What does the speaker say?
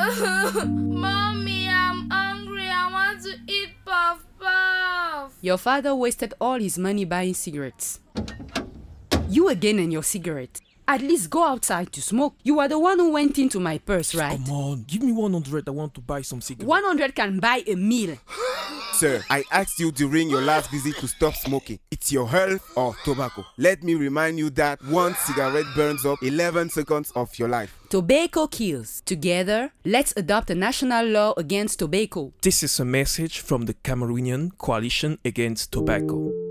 Mommy, I'm hungry. I want to eat puff puff. Your father wasted all his money buying cigarettes. You again and your cigarette. At least go outside to smoke. You are the one who went into my purse, right? Come on, give me 100. I want to buy some cigarettes. 100 can buy a meal. Sir, I asked you during your last visit to stop smoking. It's your health or tobacco. Let me remind you that one cigarette burns up 11 seconds of your life. Tobacco kills. Together, let's adopt a national law against tobacco. This is a message from the Cameroonian Coalition Against Tobacco.